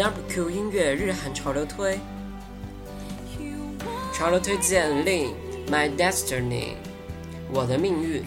WQ 音乐日韩潮流推，潮流推荐令 mydestiny 我的命运。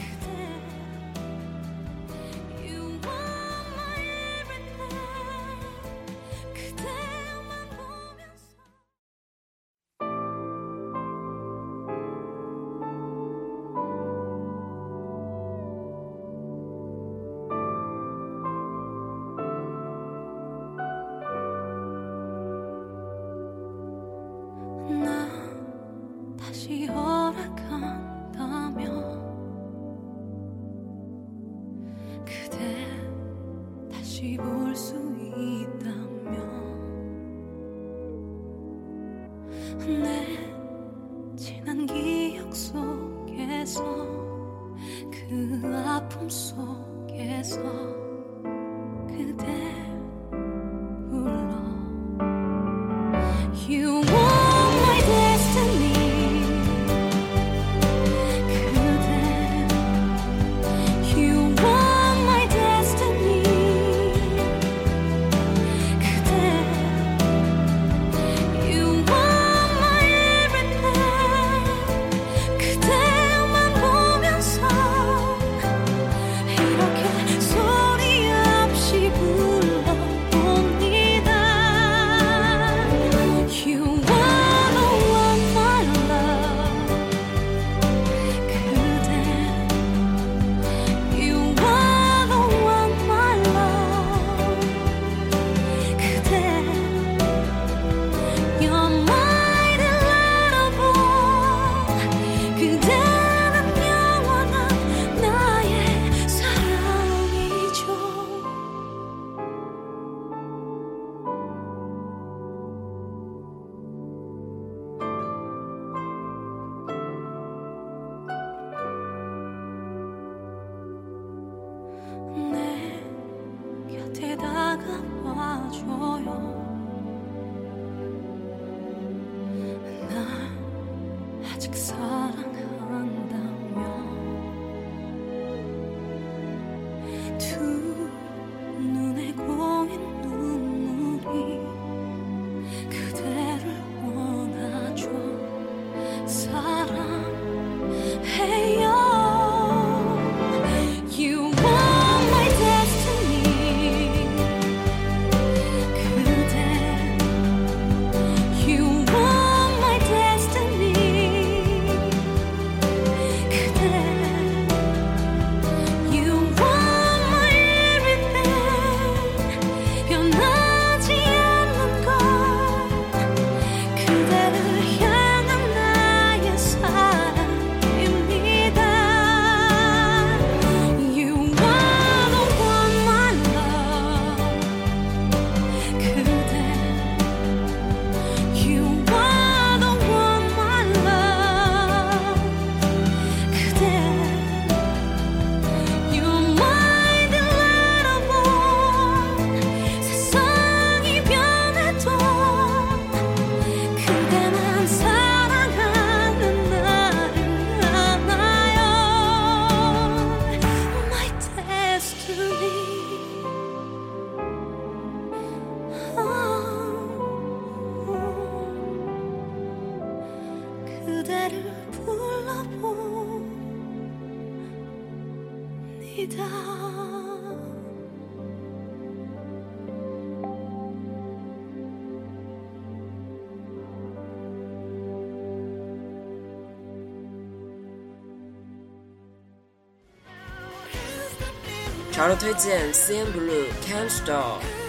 强力推荐 CN Blue Candle.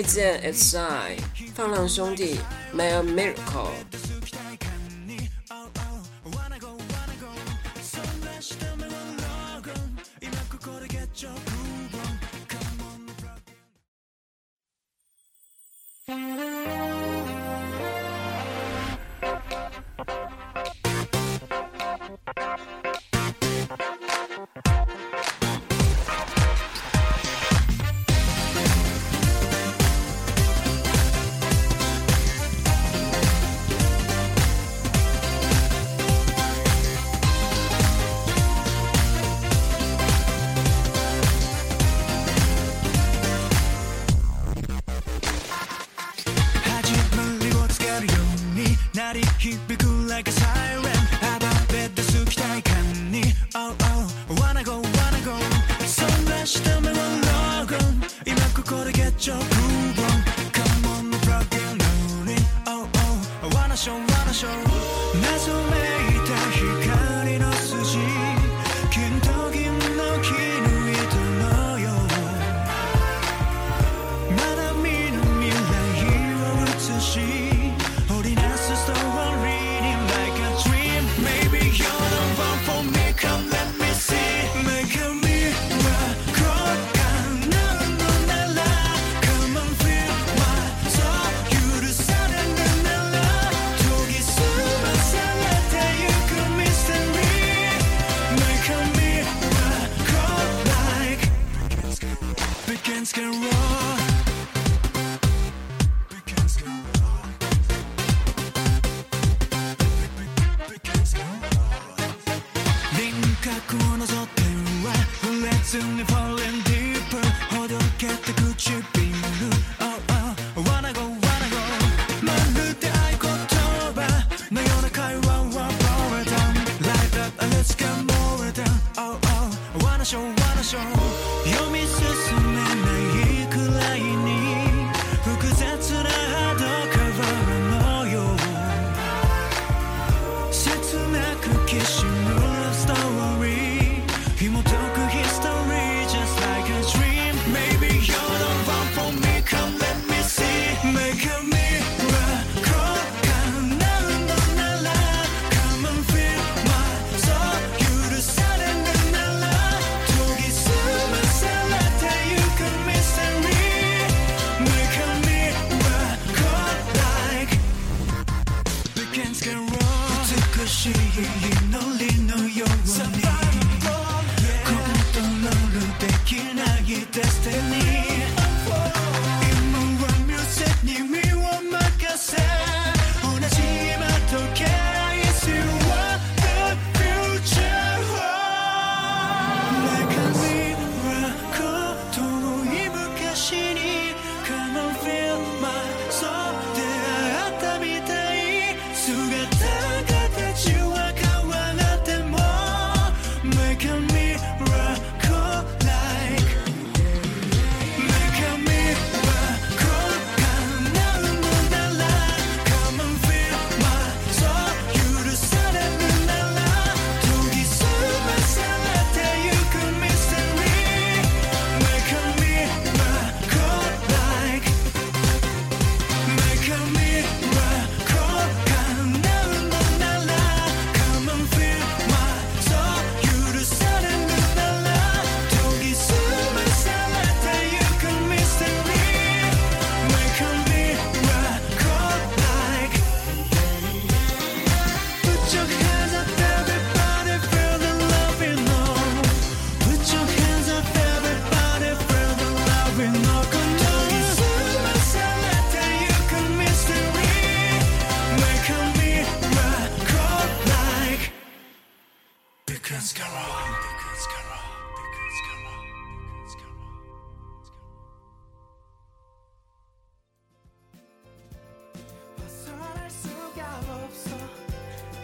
推荐 It's I 放浪兄弟 My Miracle。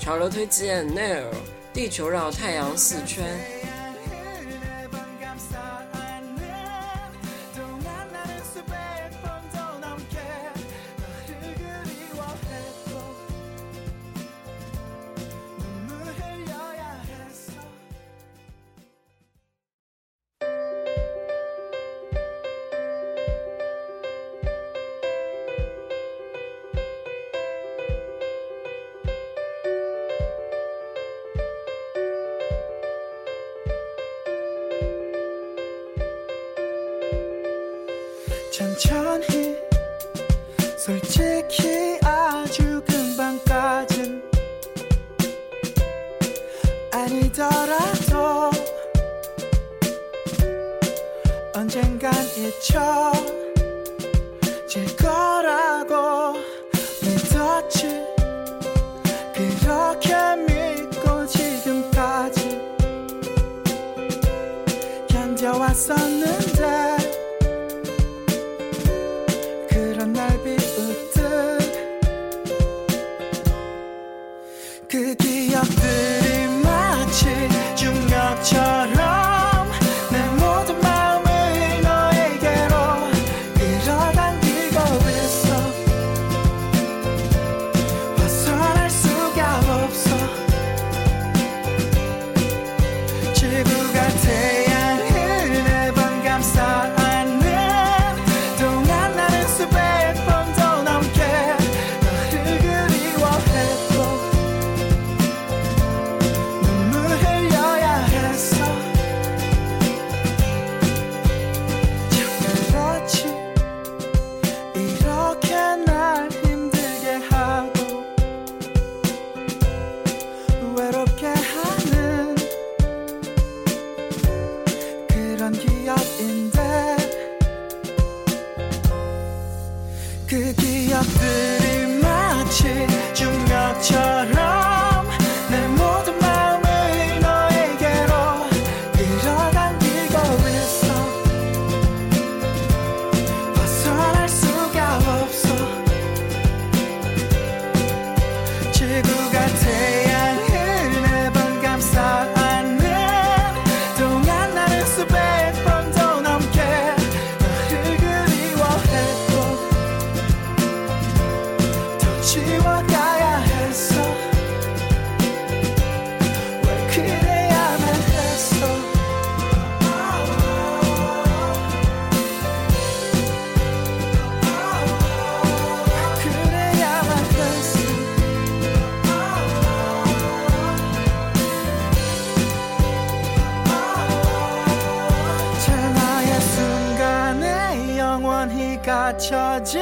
潮流推荐 nail 地球绕太阳四圈 힘들더라도 언젠간 잊혀질 거라고 믿었지. 그렇게 믿고 지금까지 견뎌왔었는데 펼쳐진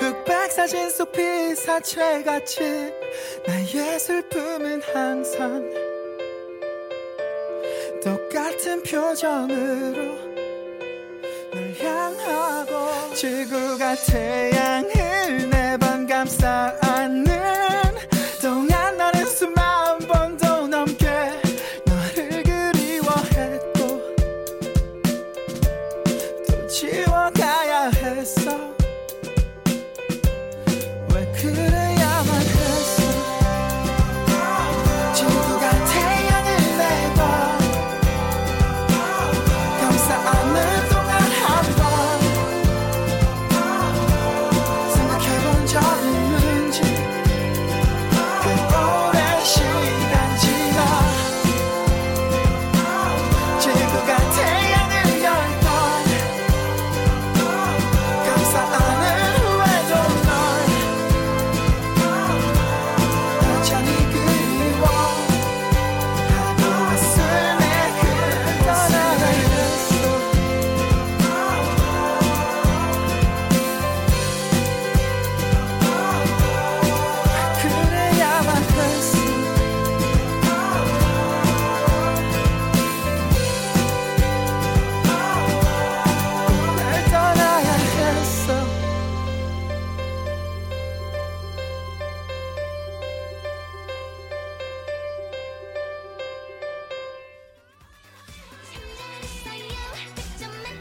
흑백 사진 속 피사체같이 나의 슬픔은 항상 똑같은 표정으로 널 향하고 지구가 태양을 내 반 감싸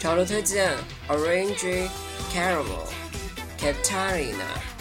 Total 推荐 Orange Caramel Catalina。Cat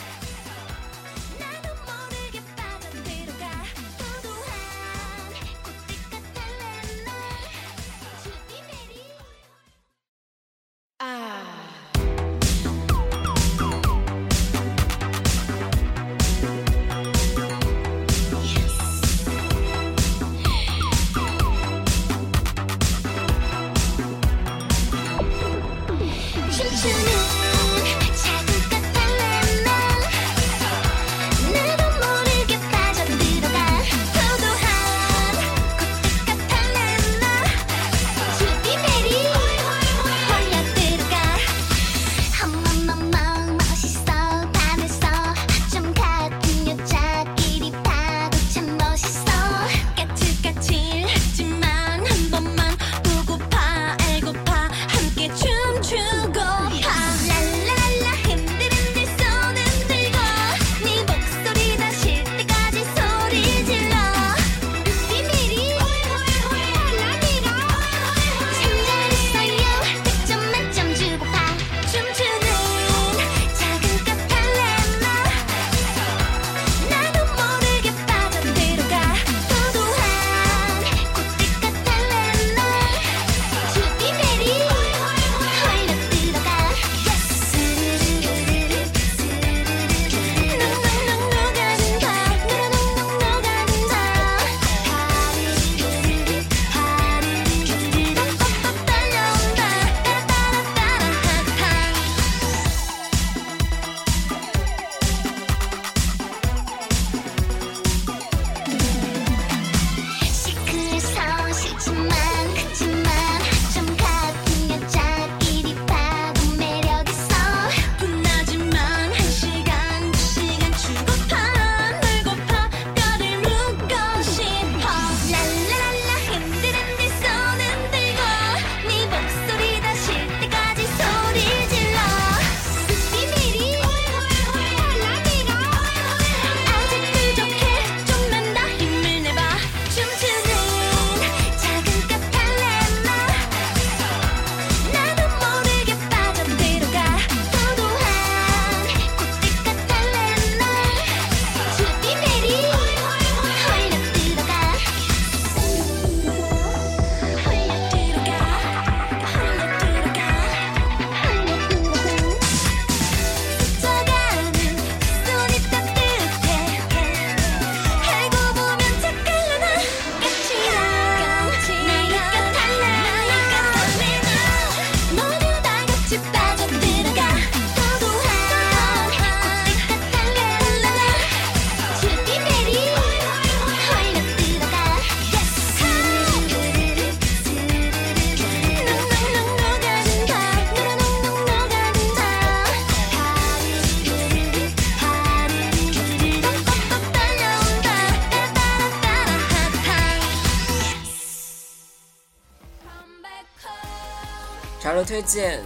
推荐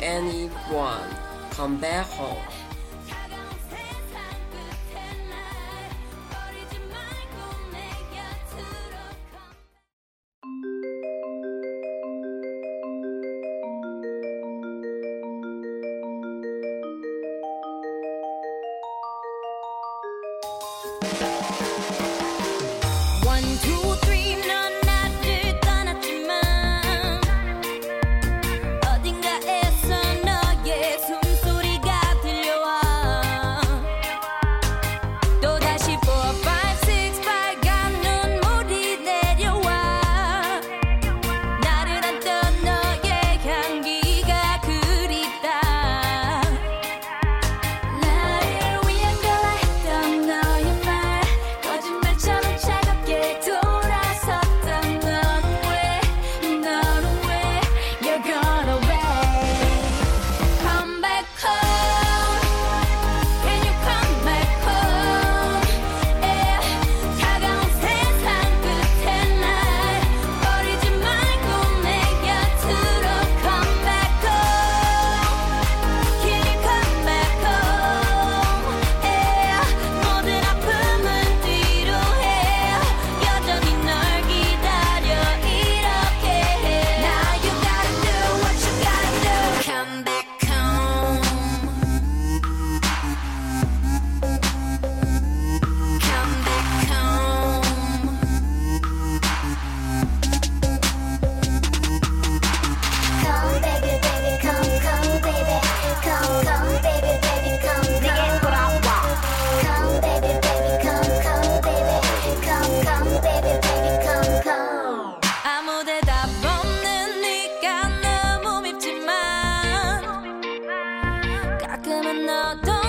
Anyone Come Back Home。even though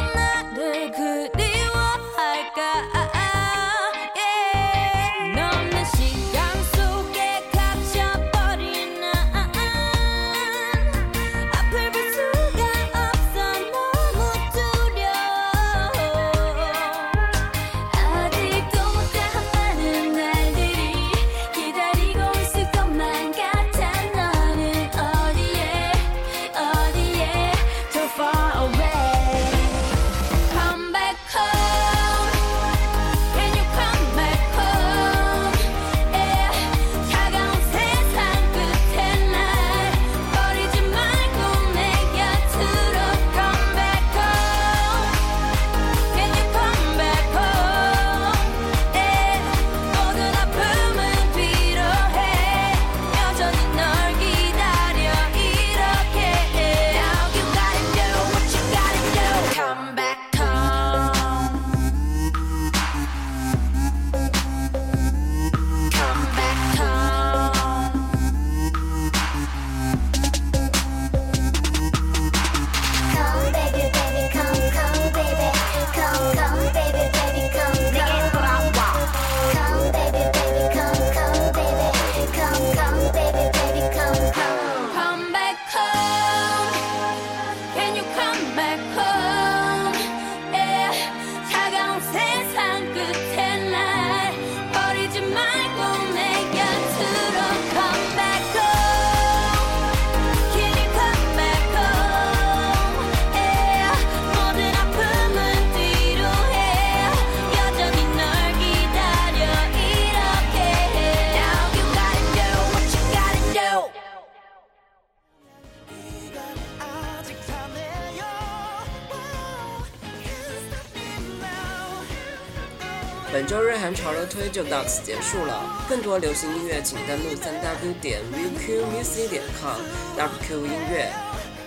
推就到此结束了。更多流行音乐，请登录三 w 点 vqmusic 点 com，WQ 音乐。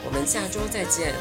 我们下周再见。